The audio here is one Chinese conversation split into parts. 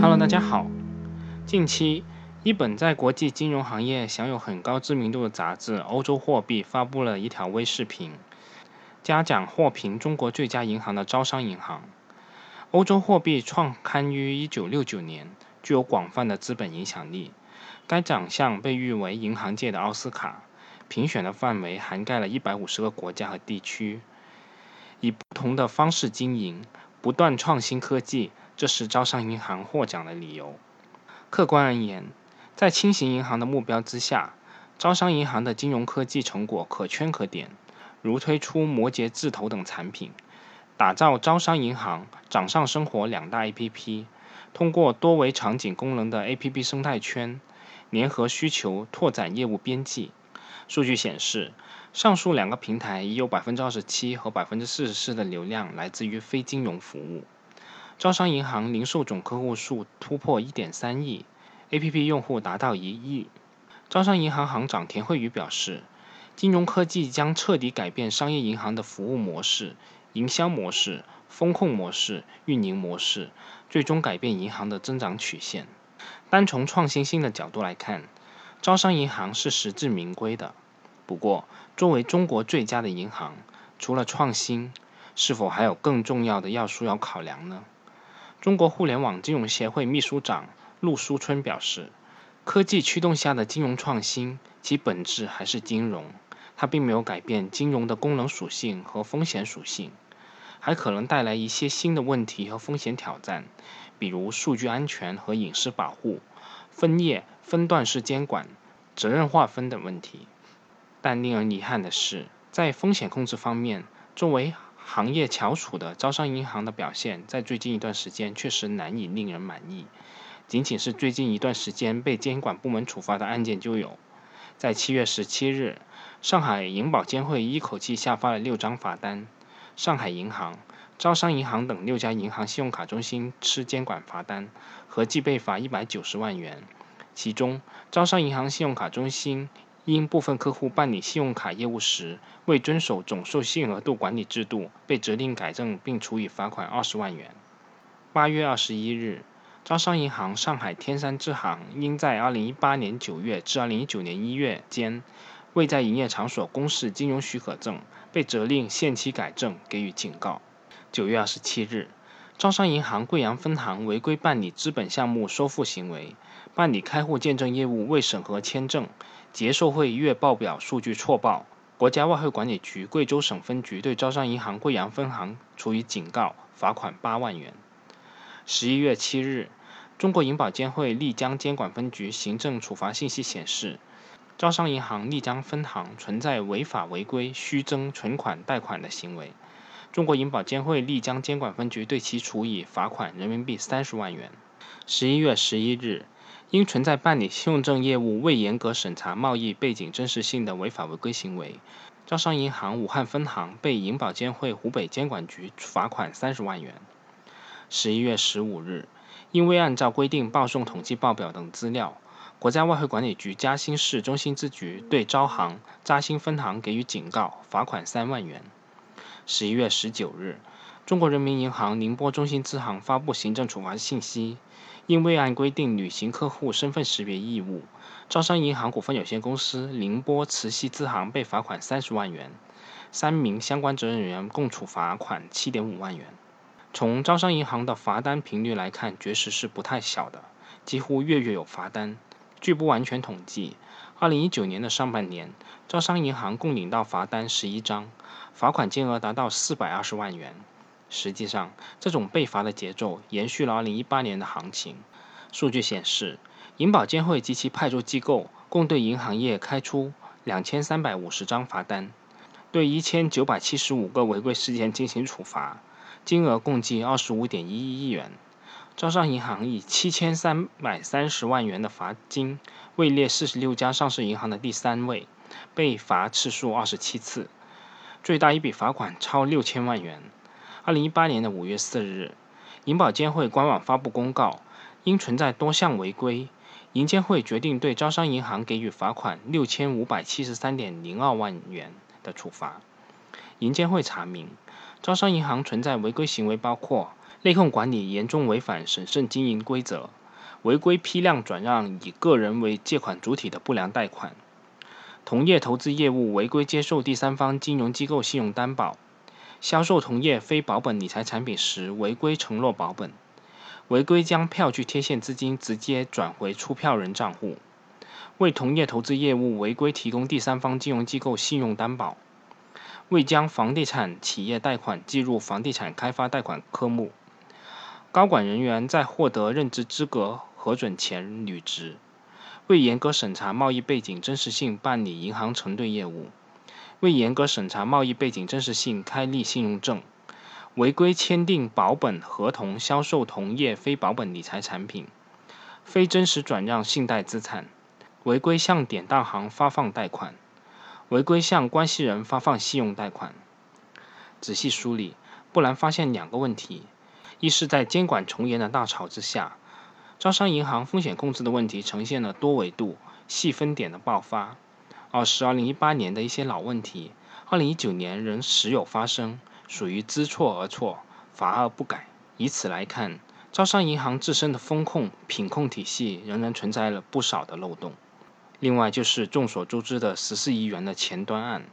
Hello，大家好。近期，一本在国际金融行业享有很高知名度的杂志《欧洲货币》发布了一条微视频，嘉奖获评中国最佳银行的招商银行。欧洲货币创刊于1969年，具有广泛的资本影响力。该奖项被誉为银行界的奥斯卡，评选的范围涵盖了一百五十个国家和地区，以不同的方式经营，不断创新科技。这是招商银行获奖的理由。客观而言，在轻型银行的目标之下，招商银行的金融科技成果可圈可点，如推出摩羯字头等产品，打造招商银行、掌上生活两大 APP，通过多维场景功能的 APP 生态圈，联合需求拓展业务边际。数据显示，上述两个平台已有百分之二十七和百分之四十四的流量来自于非金融服务。招商银行零售总客户数突破1.3亿，APP 用户达到1亿。招商银行行长田惠宇表示，金融科技将彻底改变商业银行的服务模式、营销模式、风控模式、运营模式，最终改变银行的增长曲线。单从创新性的角度来看，招商银行是实至名归的。不过，作为中国最佳的银行，除了创新，是否还有更重要的要素要考量呢？中国互联网金融协会秘书长陆书春表示，科技驱动下的金融创新，其本质还是金融，它并没有改变金融的功能属性和风险属性，还可能带来一些新的问题和风险挑战，比如数据安全和隐私保护、分业分段式监管、责任划分等问题。但令人遗憾的是，在风险控制方面，作为行业翘楚的招商银行的表现，在最近一段时间确实难以令人满意。仅仅是最近一段时间被监管部门处罚的案件就有：在七月十七日，上海银保监会一口气下发了六张罚单，上海银行、招商银行等六家银行信用卡中心吃监管罚单，合计被罚一百九十万元。其中，招商银行信用卡中心。因部分客户办理信用卡业务时未遵守总授信额度管理制度，被责令改正并处以罚款二十万元。八月二十一日，招商银行上海天山支行因在二零一八年九月至二零一九年一月间未在营业场所公示金融许可证，被责令限期改正，给予警告。九月二十七日，招商银行贵阳分行违规办理资本项目收付行为，办理开户见证业务未审核签证。结售汇月报表数据错报，国家外汇管理局贵州省分局对招商银行贵阳分行处以警告，罚款八万元。十一月七日，中国银保监会丽江监管分局行政处罚信息显示，招商银行丽江分行存在违法违规虚增存款贷款的行为，中国银保监会丽江监管分局对其处以罚款人民币三十万元。十一月十一日。因存在办理信用证业务未严格审查贸易背景真实性的违法违规行为，招商银行武汉分行被银保监会湖北监管局罚款三十万元。十一月十五日，因未按照规定报送统计报表等资料，国家外汇管理局嘉兴市中心支局对招行嘉兴分行给予警告，罚款三万元。十一月十九日，中国人民银行宁波中心支行发布行政处罚信息。因未按规定履行客户身份识别义务，招商银行股份有限公司宁波慈溪支行被罚款三十万元，三名相关责任人员共处罚款七点五万元。从招商银行的罚单频率来看，确实是不太小的，几乎月月有罚单。据不完全统计，二零一九年的上半年，招商银行共领到罚单十一张，罚款金额达到四百二十万元。实际上，这种被罚的节奏延续了2018年的行情。数据显示，银保监会及其派出机构共对银行业开出2350张罚单，对1975个违规事件进行处罚，金额共计25.11亿元。招商银行以7330万元的罚金位列46家上市银行的第三位，被罚次数27次，最大一笔罚款超六千万元。二零一八年的五月四日，银保监会官网发布公告，因存在多项违规，银监会决定对招商银行给予罚款六千五百七十三点零二万元的处罚。银监会查明，招商银行存在违规行为包括内控管理严重违反审慎经营规则，违规批量转让以个人为借款主体的不良贷款，同业投资业务违规接受第三方金融机构信用担保，销售同业非保本理财产品时违规承诺保本，违规将票据贴现资金直接转回出票人账户，为同业投资业务违规提供第三方金融机构信用担保，未将房地产企业贷款计入房地产开发贷款科目。高管人员在获得任职资格核准前履职，未严格审查贸易背景真实性办理银行承兑业务，未严格审查贸易背景真实性开立信用证，违规签订保本合同销售同业非保本理财产品，非真实转让信贷资产，违规向典当行发放贷款，违规向关系人发放信用贷款。仔细梳理，不难发现两个问题。一是，在监管从严的大潮之下，招商银行风险控制的问题呈现了多维度、细分点的爆发；二是，二零一八年的一些老问题，二零一九年仍时有发生，属于知错而错，罚而不改。以此来看，招商银行自身的风控品控体系仍然存在了不少的漏洞。另外，就是众所周知的十四亿元的前端案。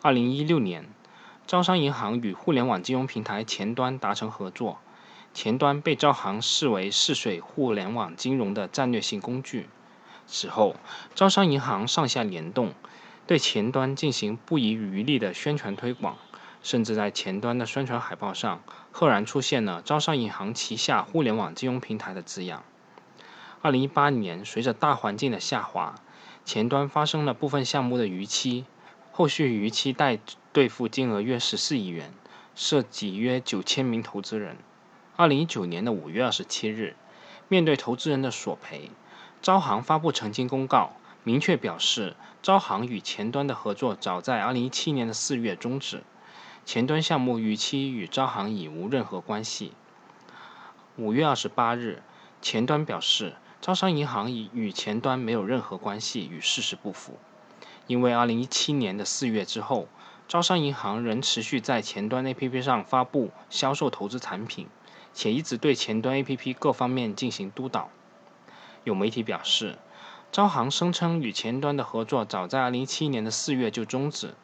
二零一六年，招商银行与互联网金融平台前端达成合作。前端被招行视为试水互联网金融的战略性工具。此后，招商银行上下联动，对前端进行不遗余力的宣传推广，甚至在前端的宣传海报上赫然出现了“招商银行旗下互联网金融平台”的字样。二零一八年，随着大环境的下滑，前端发生了部分项目的逾期，后续逾期待兑付金额约十四亿元，涉及约九千名投资人。二零一九年的五月二十七日，面对投资人的索赔，招行发布澄清公告，明确表示，招行与前端的合作早在二零一七年的四月终止，前端项目逾期与招行已无任何关系。五月二十八日，前端表示，招商银行已与前端没有任何关系，与事实不符，因为二零一七年的四月之后，招商银行仍持续在前端 APP 上发布销售投资产品。且一直对前端 APP 各方面进行督导。有媒体表示，招行声称与前端的合作早在2017年的四月就终止，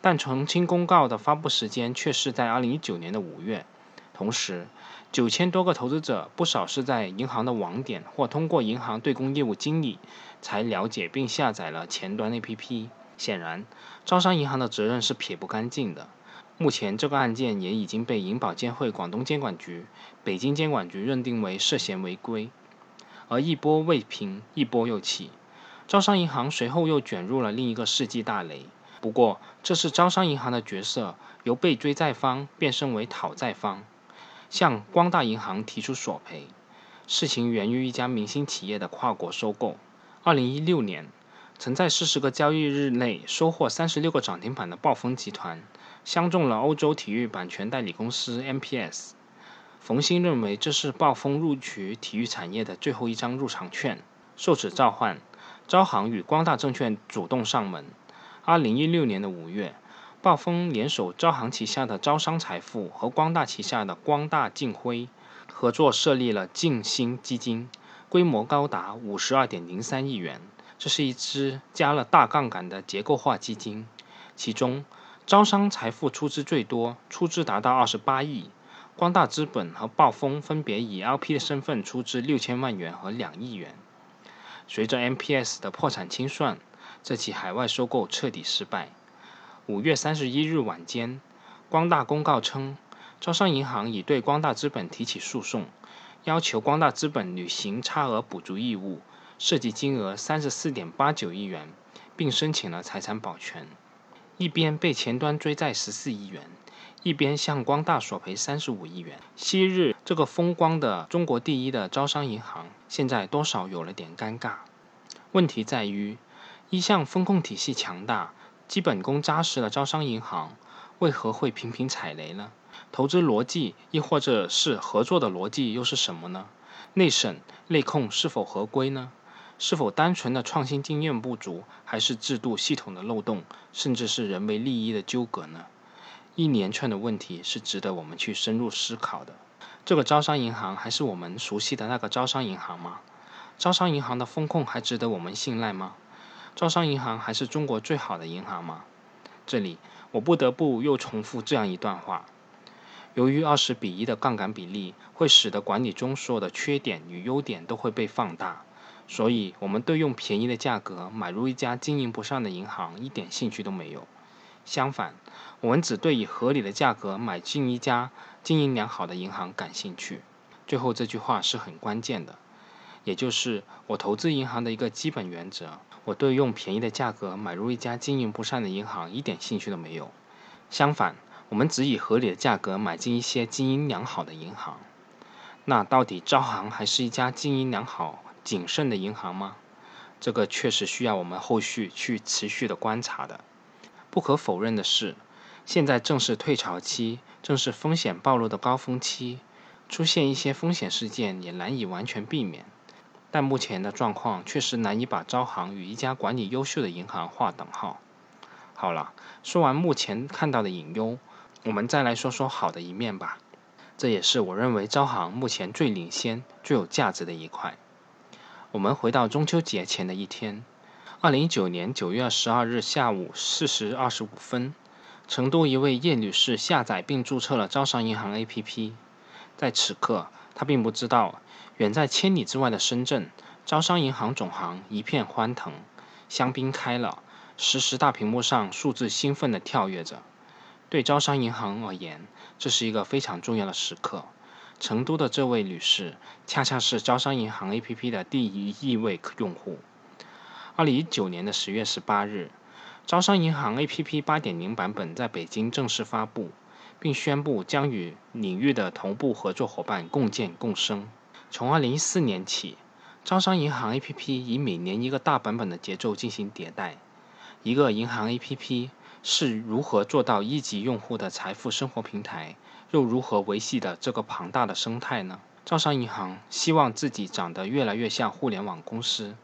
但澄清公告的发布时间却是在2019年的五月。同时，九千多个投资者不少是在银行的网点或通过银行对公业务经理才了解并下载了前端 APP。显然，招商银行的责任是撇不干净的。目前，这个案件也已经被银保监会广东监管局、北京监管局认定为涉嫌违规，而一波未平，一波又起，招商银行随后又卷入了另一个世纪大雷。不过，这次招商银行的角色由被追债方变身为讨债方，向光大银行提出索赔。事情源于一家明星企业的跨国收购。二零一六年，曾在四十个交易日内收获三十六个涨停板的暴风集团。相中了欧洲体育版权代理公司 MPS，冯鑫认为这是暴风入局体育产业的最后一张入场券。受此召唤，招行与光大证券主动上门。二零一六年的五月，暴风联手招行旗下的招商财富和光大旗下的光大晋辉，合作设立了晋兴基金，规模高达五十二点零三亿元。这是一支加了大杠杆的结构化基金，其中。招商财富出资最多，出资达到二十八亿。光大资本和暴风分别以 LP 的身份出资六千万元和两亿元。随着 MPS 的破产清算，这起海外收购彻底失败。五月三十一日晚间，光大公告称，招商银行已对光大资本提起诉讼，要求光大资本履行差额补足义务，涉及金额三十四点八九亿元，并申请了财产保全。一边被前端追债十四亿元，一边向光大索赔三十五亿元。昔日这个风光的中国第一的招商银行，现在多少有了点尴尬。问题在于，一向风控体系强大、基本功扎实的招商银行，为何会频频踩雷呢？投资逻辑，亦或者是合作的逻辑又是什么呢？内审内控是否合规呢？是否单纯的创新经验不足，还是制度系统的漏洞，甚至是人为利益的纠葛呢？一连串的问题是值得我们去深入思考的。这个招商银行还是我们熟悉的那个招商银行吗？招商银行的风控还值得我们信赖吗？招商银行还是中国最好的银行吗？这里我不得不又重复这样一段话：由于二十比一的杠杆比例会使得管理中所有的缺点与优点都会被放大，所以我们对用便宜的价格买入一家经营不善的银行一点兴趣都没有。相反，我们只对以合理的价格买进一家经营良好的银行感兴趣。最后这句话是很关键的，也就是我投资银行的一个基本原则：我对用便宜的价格买入一家经营不善的银行一点兴趣都没有。相反，我们只以合理的价格买进一些经营良好的银行。那到底招行还是一家经营良好、谨慎的银行吗？这个确实需要我们后续去持续的观察的。不可否认的是，现在正是退潮期，正是风险暴露的高峰期，出现一些风险事件也难以完全避免。但目前的状况确实难以把招行与一家管理优秀的银行划等号。好了，说完目前看到的隐忧，我们再来说说好的一面吧。这也是我认为招行目前最领先、最有价值的一块。我们回到中秋节前的一天。二零一九年九月十二日下午四时二十五分，成都一位叶女士下载并注册了招商银行 APP。在此刻，她并不知道，远在千里之外的深圳，招商银行总行一片欢腾，香槟开了，实时大屏幕上数字兴奋地跳跃着。对招商银行而言，这是一个非常重要的时刻。成都的这位女士，恰恰是招商银行 APP 的第一亿位用户。二零一九年的十月十八日，招商银行 APP 八点零版本在北京正式发布，并宣布将与领域的同步合作伙伴共建共生。从二零一四年起，招商银行 APP 以每年一个大版本的节奏进行迭代。一个银行 APP 是如何做到一级用户的财富生活平台，又如何维系的这个庞大的生态呢？招商银行希望自己长得越来越像互联网公司。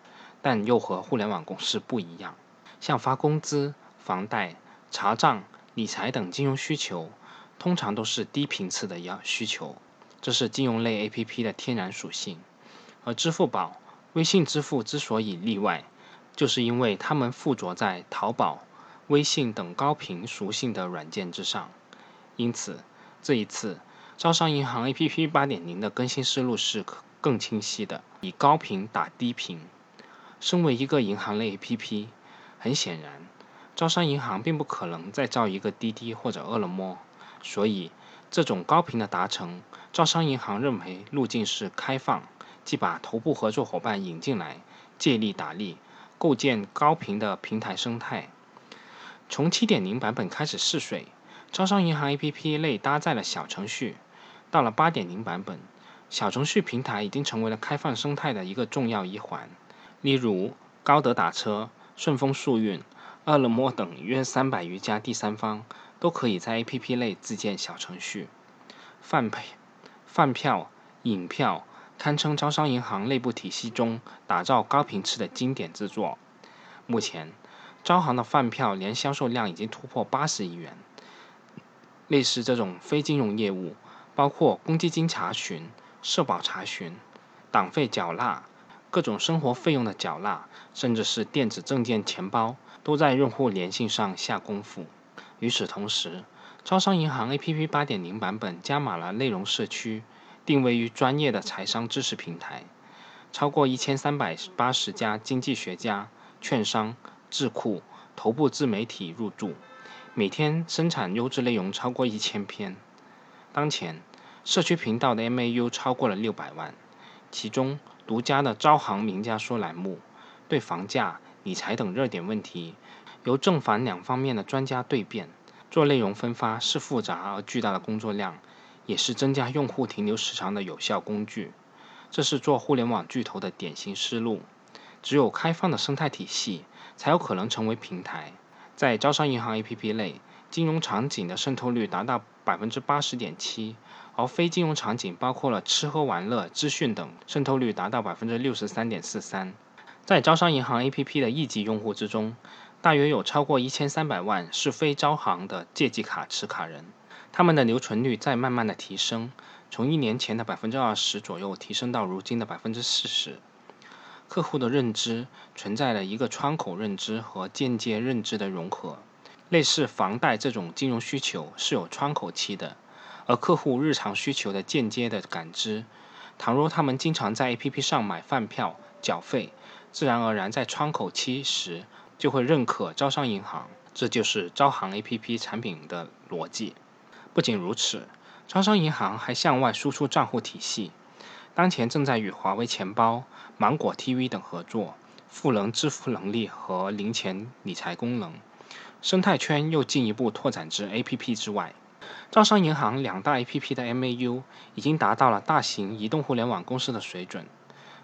但又和互联网公司不一样，像发工资、房贷、查账、理财等金融需求，通常都是低频次的要需求，这是金融类 APP 的天然属性。而支付宝、微信支付之所以例外，就是因为它们附着在淘宝、微信等高频属性的软件之上。因此，这一次招商银行 APP 8.0的更新思路是更清晰的，以高频打低频。身为一个银行类 APP，很显然，招商银行并不可能再造一个滴滴或者饿了么，所以这种高频的达成，招商银行认为路径是开放，即把头部合作伙伴引进来，借力打力，构建高频的平台生态。从7.0版本开始试水，招商银行 APP 内搭载了小程序，到了8.0版本，小程序平台已经成为了开放生态的一个重要一环。例如，高德打车、顺丰速运、饿了么等约三百余家第三方都可以在 APP 内自建小程序。饭票、饭票、饮票堪称招商银行内部体系中打造高频次的经典之作。目前，招行的饭票年销售量已经突破八十亿元。类似这种非金融业务，包括公积金查询、社保查询、党费缴纳。各种生活费用的缴纳，甚至是电子证件钱包，都在用户粘性上下功夫。与此同时，招商银行 APP 8.0版本加码了内容社区，定位于专业的财商知识平台，超过一千三百八十家经济学家、券商、智库、头部自媒体入驻，每天生产优质内容超过一千篇。当前，社区频道的 MAU 超过了六百万，其中。独家的招行名家说栏目，对房价、理财等热点问题，由正反两方面的专家对辩。做内容分发是复杂而巨大的工作量，也是增加用户停留时长的有效工具。这是做互联网巨头的典型思路。只有开放的生态体系，才有可能成为平台。在招商银行 APP 内，金融场景的渗透率达到百分之八十点七。而非金融场景包括了吃喝玩乐、资讯等，渗透率达到百分之六十三点四三。在招商银行 APP 的一级用户之中，大约有超过一千三百万是非招行的借记卡持卡人，他们的留存率在慢慢的提升，从一年前的百分之二十左右提升到如今的百分之四十。客户的认知存在了一个窗口认知和间接认知的融合。类似房贷这种金融需求是有窗口期的，而客户日常需求的间接的感知，倘若他们经常在 APP 上买饭票、缴费，自然而然在窗口期时就会认可招商银行。这就是招行 APP 产品的逻辑。不仅如此，招商银行还向外输出账户体系。当前正在与华为钱包、芒果 TV 等合作，赋能支付能力和零钱理财功能。生态圈又进一步拓展至 APP 之外。招商银行两大 APP 的 MAU 已经达到了大型移动互联网公司的水准。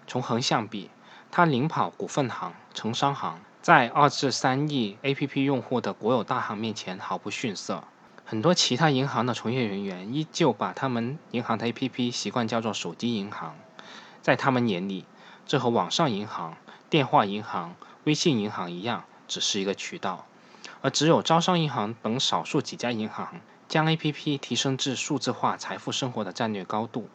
从横向比，它领跑股份行、城商行，在二至三亿 APP 用户的国有大行面前毫不逊色。很多其他银行的从业人员依旧把他们银行的 APP 习惯叫做“手机银行”，在他们眼里，这和网上银行、电话银行、微信银行一样，只是一个渠道。而只有招商银行等少数几家银行将 APP 提升至数字化财富生活的战略高度，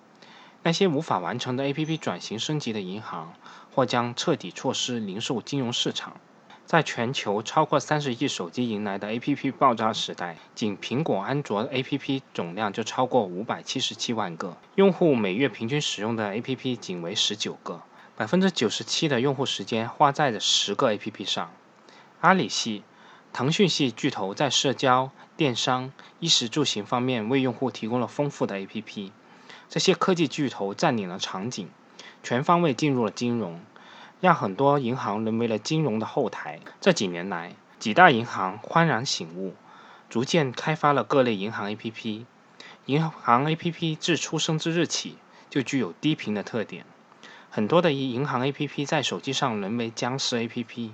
那些无法完成的 APP 转型升级的银行，或将彻底错失零售金融市场。在全球超过三十亿手机迎来的 APP 爆炸时代，仅苹果、安卓 APP 总量就超过五百七十七万个，用户每月平均使用的 APP 仅为十九个，百分之九十七的用户时间花在了十个 APP 上。阿里系、腾讯系巨头在社交、电商、衣食住行方面为用户提供了丰富的 APP，这些科技巨头占领了场景，全方位进入了金融。让很多银行沦为了金融的后台。这几年来，几大银行幡然醒悟，逐渐开发了各类银行 APP。银行 APP 自出生之日起就具有低频的特点，很多的银行 APP 在手机上沦为僵尸 APP。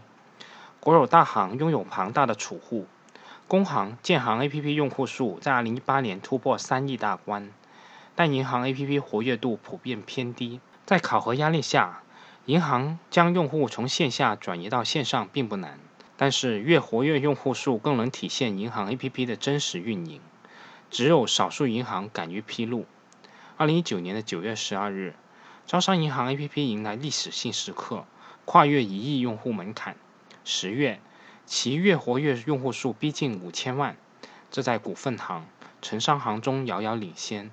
国有大行拥有庞大的储户，工行、建行 APP 用户数在2018年突破三亿大关，但银行 APP 活跃度普遍偏低。在考核压力下，银行将用户从线下转移到线上并不难，但是越活跃用户数更能体现银行 APP 的真实运营。只有少数银行敢于披露。二零一九年的九月十二日，招商银行 APP 迎来历史性时刻，跨越一亿用户门槛。十月，其月活跃用户数逼近五千万，这在股份行、城商行中遥遥领先，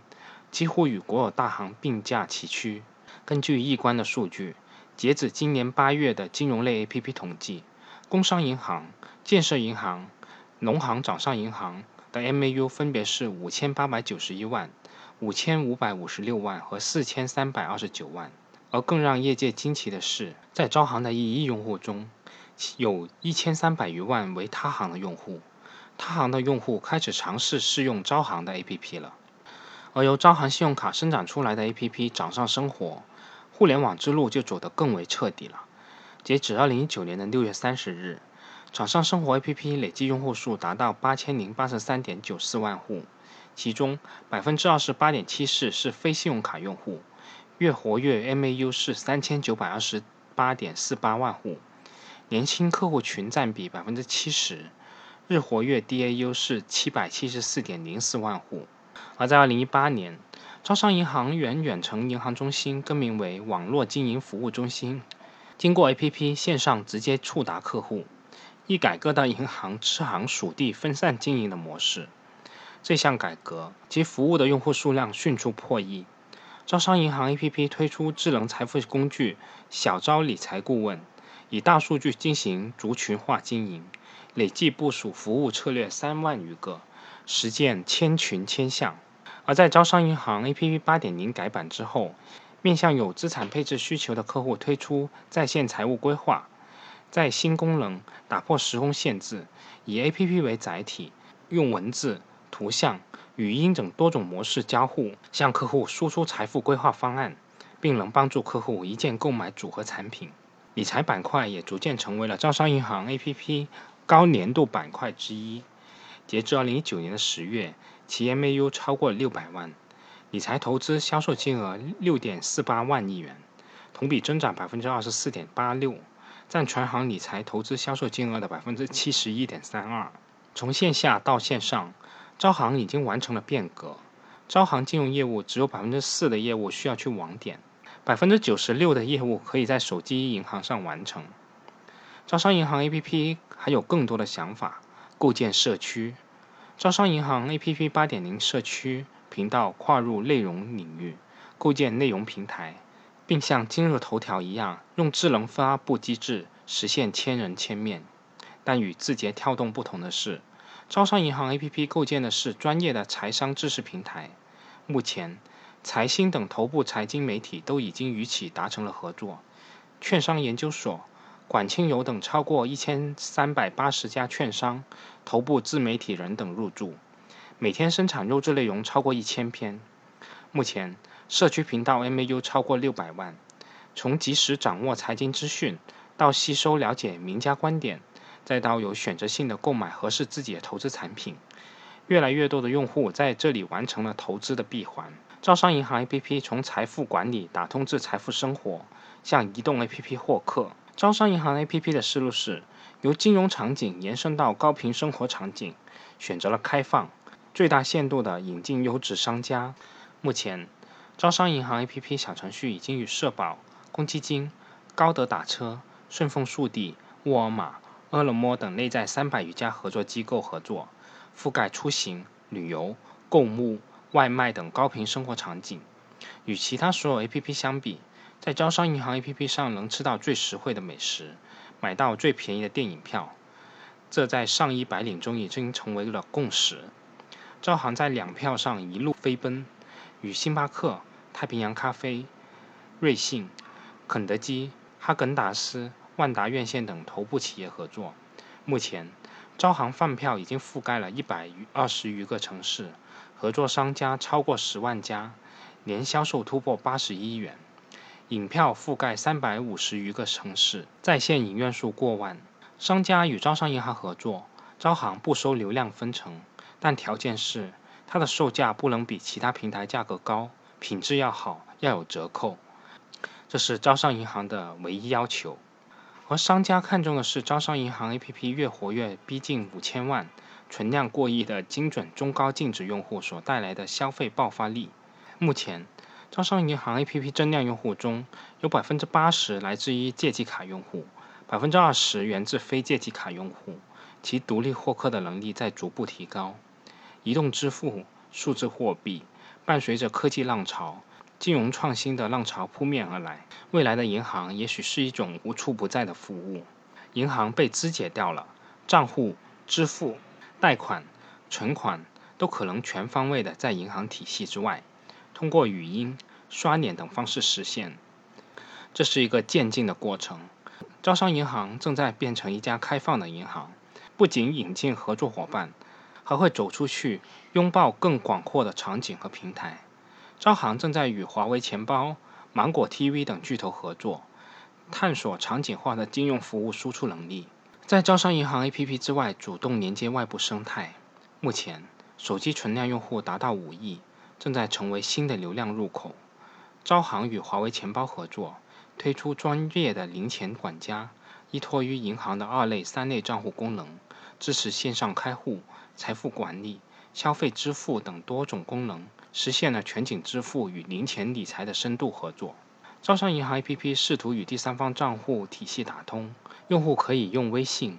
几乎与国有大行并驾齐驱。根据易观的数据。截止今年八月的金融类 APP 统计，工商银行、建设银行、农行掌上银行的 MAU 分别是五千八百九十一万、五千五百五十六万和四千三百二十九万。而更让业界惊奇的是，在招行的一亿用户中，有一千三百余万为他行的用户，他行的用户开始尝试试用招行的 APP 了。而由招行信用卡生长出来的 APP 掌上生活。互联网之路就走得更为彻底了。截止二零一九年的六月三十日，掌上生活 APP 累计用户数达到八千零八十三点九四万户，其中百分之二十八点七四是非信用卡用户，月活跃 MAU 是三千九百二十八点四八万户，年轻客户群占比百分之七十，日活跃 DAU 是七百七十四点零四万户。而在二零一八年，招商银行原远程银行中心更名为网络经营服务中心，经过 APP 线上直接触达客户，一改各大银行支行属地分散经营的模式。这项改革，其服务的用户数量迅速破亿。招商银行 APP 推出智能财富工具小招理财顾问，以大数据进行族群化经营，累计部署服务策略三万余个，实践千群千项。而在招商银行 APP 8.0改版之后，面向有资产配置需求的客户推出在线财务规划，在新功能打破时空限制，以 APP 为载体，用文字、图像、语音等多种模式交互，向客户输出财富规划方案，并能帮助客户一键购买组合产品。理财板块也逐渐成为了招商银行 APP 高年度板块之一。截至2019年的十月。其 MAU 超过六百万，理财投资销售金额六点四八万亿元，同比增长百分之二十四点八六，占全行理财投资销售金额的百分之七十一点三二。从线下到线上，招行已经完成了变革，招行金融业务只有百分之四的业务需要去网点，百分之九十六的业务可以在手机银行上完成。招商银行 APP 还有更多的想法，构建社区。招商银行 APP 八点零社区频道跨入内容领域，构建内容平台，并像今日头条一样，用智能发布机制实现千人千面。但与字节跳动不同的是，招商银行 APP 构建的是专业的财商知识平台。目前，财新等头部财经媒体都已经与其达成了合作，券商研究所。管清友等超过一千三百八十家券商、头部自媒体人等入驻，每天生产优质内容超过一千篇。目前，社区频道 MAU 超过六百万。从及时掌握财经资讯，到吸收了解名家观点，再到有选择性的购买合适自己的投资产品，越来越多的用户在这里完成了投资的闭环。招商银行 APP 从财富管理打通至财富生活，向移动 APP 获客。招商银行 APP 的思路是由金融场景延伸到高频生活场景，选择了开放，最大限度地引进优质商家。目前，招商银行 APP 小程序已经与社保、公积金、高德打车、顺丰速递、沃尔玛、饿了么等内在三百余家合作机构合作，覆盖出行、旅游、购物、外卖等高频生活场景。与其他所有 APP 相比，在招商银行 APP 上能吃到最实惠的美食，买到最便宜的电影票，这在上一白领中已经成为了共识。招行在两票上一路飞奔，与星巴克、太平洋咖啡、瑞幸、肯德基、哈根达斯、万达院线等头部企业合作。目前，招行饭票已经覆盖了一百余二十余个城市，合作商家超过十万家，年销售突破八十亿元。影票覆盖三百五十余个城市，在线影院数过万。商家与招商银行合作，招行不收流量分成，但条件是它的售价不能比其他平台价格高，品质要好，要有折扣。这是招商银行的唯一要求。而商家看重的是招商银行 APP 月活跃逼近五千万、存量过亿的精准中高净值用户所带来的消费爆发力。目前。招商银行 APP 增量用户中有百分之八十来自于借记卡用户，百分之二十源自非借记卡用户，其独立获客的能力在逐步提高。移动支付、数字货币伴随着科技浪潮、金融创新的浪潮扑面而来，未来的银行也许是一种无处不在的服务。银行被肢解掉了，账户、支付、贷款、存款都可能全方位的在银行体系之外。通过语音、刷脸等方式实现，这是一个渐进的过程。招商银行正在变成一家开放的银行，不仅引进合作伙伴，还会走出去，拥抱更广阔的场景和平台。招行正在与华为钱包、芒果 TV 等巨头合作，探索场景化的金融服务输出能力，在招商银行 APP 之外主动连接外部生态。目前，手机存量用户达到五亿。正在成为新的流量入口。招行与华为钱包合作，推出专业的零钱管家，依托于银行的二类、三类账户功能，支持线上开户、财富管理、消费支付等多种功能，实现了全景支付与零钱理财的深度合作。招商银行 APP 试图与第三方账户体系打通，用户可以用微信、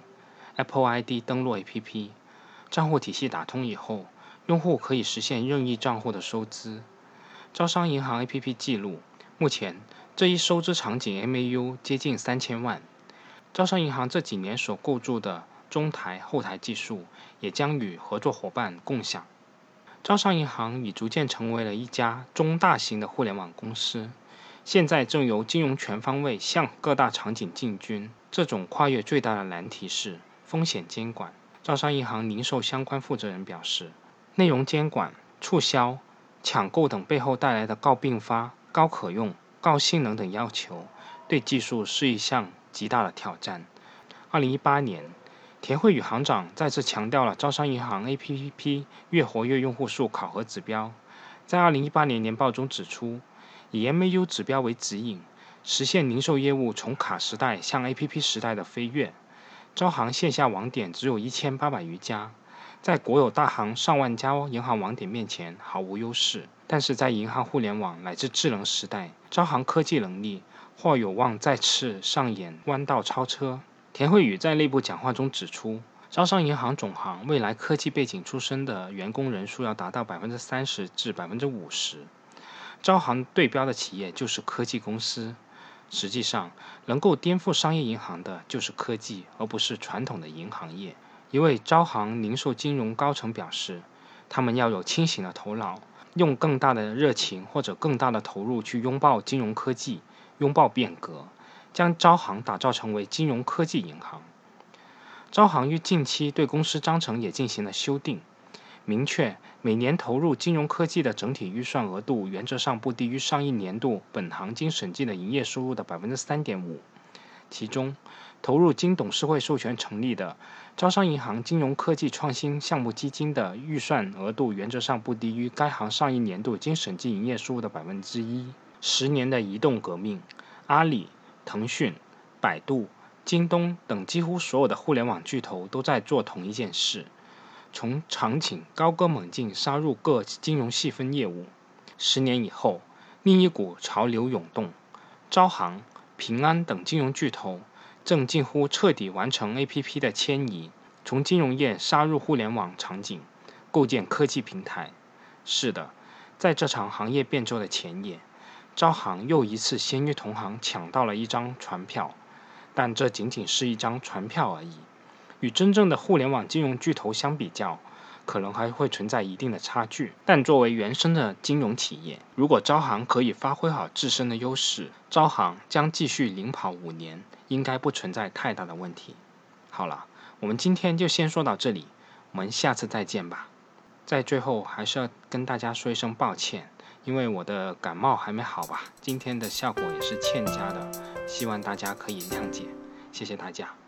Apple ID 登录 APP，账户体系打通以后。用户可以实现任意账户的收支。招商银行 APP 记录，目前这一收支场景 MAU 接近三千万。招商银行这几年所构筑的中台、后台技术，也将与合作伙伴共享。招商银行已逐渐成为了一家中大型的互联网公司，现在正由金融全方位向各大场景进军。这种跨越最大的难题是风险监管。招商银行零售相关负责人表示。内容监管、促销、抢购等背后带来的高并发、高可用、高性能等要求，对技术是一项极大的挑战。二零一八年，田慧宇行长再次强调了招商银行 APP 月活跃用户数考核指标，在二零一八年年报中指出，以 MAU 指标为指引，实现零售业务从卡时代向 APP 时代的飞跃。招行线下网点只有一千八百余家。在国有大行上万家银行网点面前毫无优势。但是在银行互联网乃至智能时代，招行科技能力或有望再次上演弯道超车。田慧宇在内部讲话中指出，招商银行总行未来科技背景出身的员工人数要达到百分之三十至百分之五十。招行对标的企业就是科技公司。实际上，能够颠覆商业银行的就是科技，而不是传统的银行业。一位招行零售金融高层表示，他们要有清醒的头脑。用更大的热情或者更大的投入去拥抱金融科技，拥抱变革，将招行打造成为金融科技银行。招行于近期对公司章程也进行了修订，明确每年投入金融科技的整体预算额度原则上不低于上一年度本行经审计的营业收入的百分之三点五，其中。投入经董事会授权成立的招商银行金融科技创新项目基金的预算额度原则上不低于该行上一年度经审计营业收入的百分之一。十年的移动革命，阿里、腾讯、百度、京东等几乎所有的互联网巨头都在做同一件事：从场景高歌猛进杀入各金融细分业务。十年以后，另一股潮流涌动，招行、平安等金融巨头。正近乎彻底完成 A.P.P 的迁移，从金融业杀入互联网场景，构建科技平台。是的，在这场行业变奏的前夜，招行又一次先于同行抢到了一张船票，但这仅仅是一张船票而已，与真正的互联网金融巨头相比较。可能还会存在一定的差距，但作为原生的金融企业，如果招行可以发挥好自身的优势，招行将继续领跑五年，应该不存在太大的问题。好了，我们今天就先说到这里，我们下次再见吧。在最后还是要跟大家说一声抱歉，因为我的感冒还没好吧，今天的效果也是欠佳的，希望大家可以谅解，谢谢大家。